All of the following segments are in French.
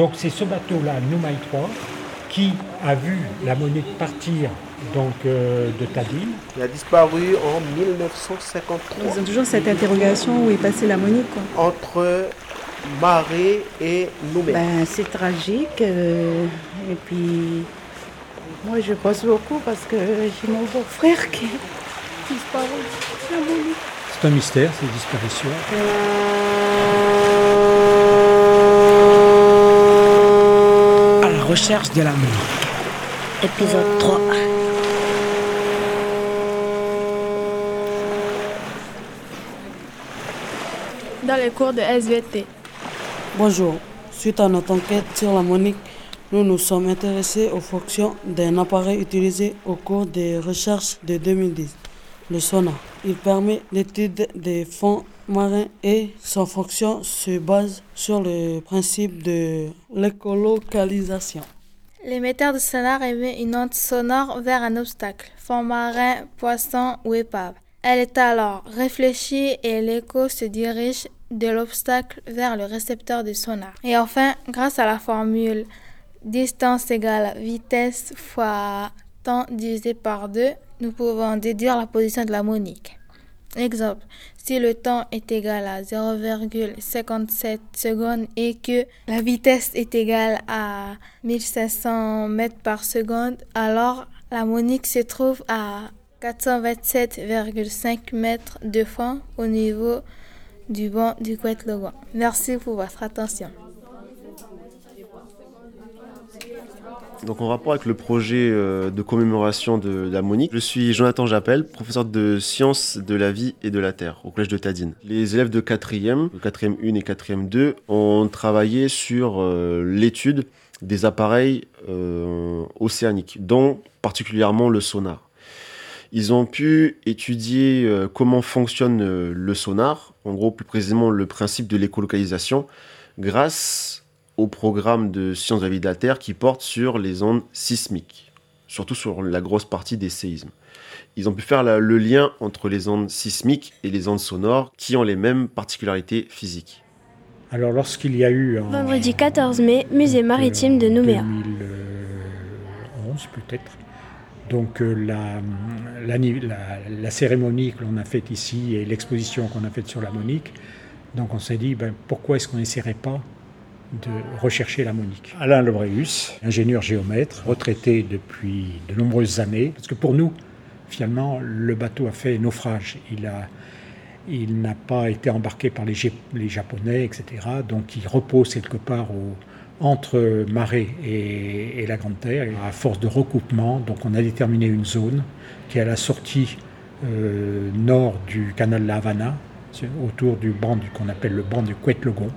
Donc c'est ce bateau-là, Noumaï 3, qui a vu la monnaie partir donc, euh, de Tadine. Il a disparu en 1953. Ils ont toujours cette interrogation où est passée la monnaie. Quoi. Entre Marais et Nouméa. Ben, c'est tragique. euh, et puis, moi, je pense beaucoup parce que j'ai mon beau-frère qui est disparu. La monnaie. C'est un mystère, ces disparitions. À recherche de la Monique. Épisode 3. dans les cours de SVT. Bonjour. Suite à notre enquête sur la Monique, nous nous sommes intéressés aux fonctions d'un appareil utilisé au cours des recherches de 2010, le sonar. Il permet l'étude des fonds marins et sa fonction se base sur le principe de l'écolocalisation. L'émetteur de sonar émet une onde sonore vers un obstacle, fond marin, poisson ou épave. Elle est alors réfléchie et l'écho se dirige de l'obstacle vers le récepteur du sonar. Et enfin, grâce à la formule distance égale vitesse fois temps divisé par 2, nous pouvons déduire la position de la monique. Exemple, si le temps est égal à 0,57 secondes et que la vitesse est égale à 1500 mètres par seconde, alors la monique se trouve à 427,5 mètres de fond au niveau du banc du Couette-le-Grand. Merci pour votre attention. Donc en rapport avec le projet euh, de commémoration de la Monique, je suis Jonathan Jappel, professeur de sciences de la vie et de la terre au collège de Tadine. Les élèves de 4e, 4e 1 et 4e 2 ont travaillé sur euh, l'étude des appareils euh, océaniques, dont particulièrement le sonar. Ils ont pu étudier comment fonctionne le sonar, en gros plus précisément le principe de l'écolocalisation, grâce au programme de sciences de la vie de la Terre qui porte sur les ondes sismiques, surtout sur la grosse partie des séismes. Ils ont pu faire la- le lien entre les ondes sismiques et les ondes sonores qui ont les mêmes particularités physiques. Alors lorsqu'il y a eu en Vendredi 14 mai, musée maritime de Nouméa. 2011 peut-être. Donc euh, la, la- la cérémonie que l'on a faite ici et l'exposition qu'on a faite sur la Monique, donc on s'est dit ben, pourquoi est-ce qu'on n'essaierait pas de rechercher la Monique. Alain Lebreus, ingénieur géomètre, retraité depuis de nombreuses années, parce que pour nous, finalement, le bateau a fait naufrage. Il a, il n'a pas été embarqué par les, Jap- les Japonais, etc. Donc il repose quelque part entre Marais et, la Grande Terre. À force de recoupement, donc on a déterminé une zone qui est à la sortie euh, nord du canal de la Havana, autour du banc qu'on appelle le banc du Couette-Legon.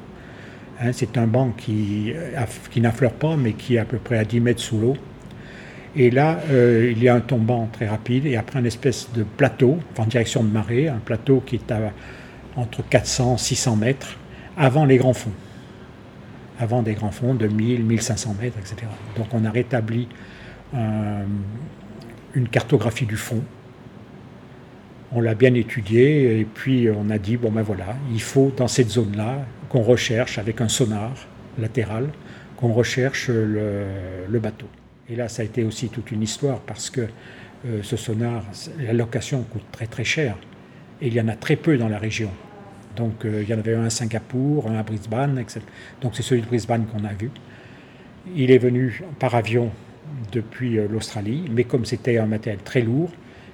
Hein, c'est un banc qui, euh, qui n'affleure pas, mais qui est à peu près à 10 mètres sous l'eau. Et là, euh, il y a un tombant très rapide et après une espèce de plateau, en direction de marée, un plateau qui est à entre 400 600 mètres avant les grands fonds. Avant des grands fonds de 1000, 1500 mètres, etc. Donc on a rétabli euh, une cartographie du fond. On l'a bien étudié et puis on a dit, bon ben voilà, il faut dans cette zone-là qu'on recherche avec un sonar latéral, qu'on recherche le, bateau. Et là, ça a été aussi toute une histoire parce que euh, ce sonar, la location coûte très très cher et il y en a très peu dans la région. Donc euh, il y en avait un à Singapour, un à Brisbane, etc. Donc c'est celui de Brisbane qu'on a vu. Il est venu par avion depuis euh, l'Australie, mais comme c'était un matériel très lourd,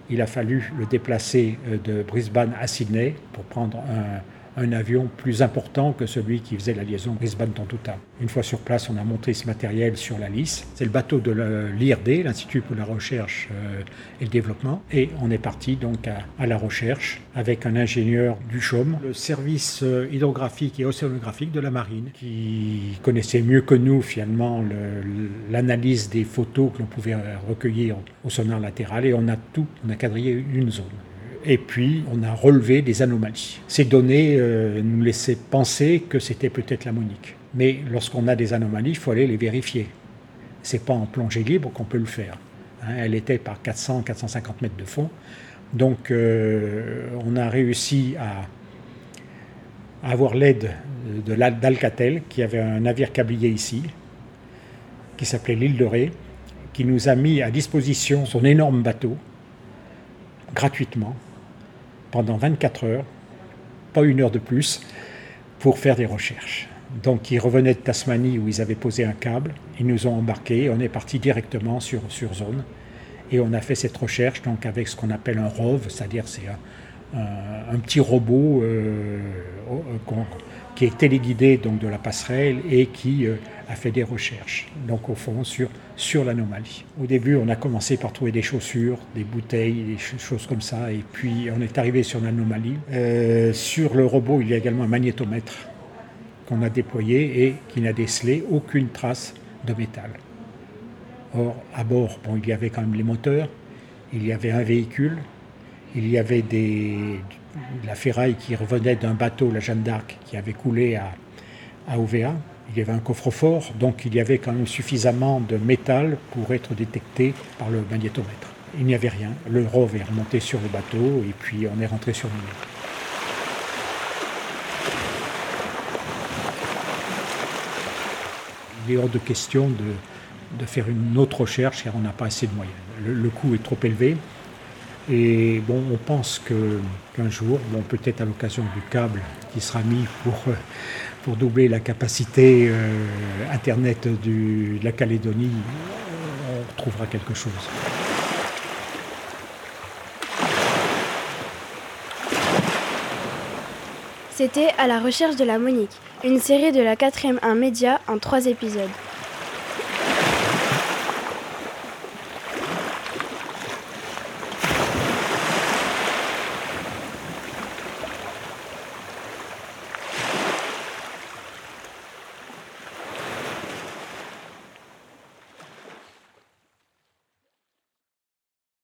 il a fallu le déplacer de Brisbane à Sydney pour prendre un, un avion plus important que celui qui faisait la liaison Brisbane-Tontouta. Une fois sur place, on a monté ce matériel sur la lisse. C'est le bateau de l'IRD, l'Institut pour la recherche euh, et le développement. Et on est parti donc à, la recherche avec un ingénieur du CHOM, le service euh, hydrographique et océanographique de la marine, qui connaissait mieux que nous finalement le- l'analyse des photos que l'on pouvait recueillir au sonar latéral. Et on a tout, on a quadrillé une zone. Et puis, on a relevé des anomalies. Ces données euh, nous laissaient penser que c'était peut-être la monique. Mais lorsqu'on a des anomalies, il faut aller les vérifier. C'est pas en plongée libre qu'on peut le faire. Hein, elle était par 400-450 mètres de fond. Donc, euh, on a réussi à, avoir l'aide d'Alcatel, qui avait un navire câblier ici, qui s'appelait l'île de Ré, qui nous a mis à disposition son énorme bateau, gratuitement, pendant 24 heures, pas une heure de plus, pour faire des recherches. Donc ils revenaient de Tasmanie où ils avaient posé un câble, ils nous ont embarqués, on est parti directement sur, sur zone. Et on a fait cette recherche donc avec ce qu'on appelle un ROV, c'est-à-dire c'est un, petit robot euh, qui est téléguidé donc de la passerelle et qui euh, a fait des recherches, donc au fond sur, sur l'anomalie. Au début, on a commencé par trouver des chaussures, des bouteilles, des choses comme ça, et puis on est arrivé sur l'anomalie. Euh, sur le robot, il y a également un magnétomètre qu'on a déployé et qui n'a décelé aucune trace de métal. Or, à bord, bon, il y avait quand même les moteurs, il y avait un véhicule, il y avait des, la ferraille qui revenait d'un bateau, la Jeanne d'Arc, qui avait coulé à, OVA. Il y avait un coffre-fort, donc il y avait quand même suffisamment de métal pour être détecté par le magnétomètre. Il n'y avait rien. Le ROV est remonté sur le bateau et puis on est rentré sur l'île. Il est hors de question de, faire une autre recherche car on n'a pas assez de moyens. Le, coût est trop élevé. Et bon, on pense qu'un jour, peut-être à l'occasion du câble qui sera mis pour, pour doubler la capacité euh, Internet de la Calédonie, on trouvera quelque chose. C'était À la recherche de la Monique, une série de la 4ème 1 Média en trois épisodes.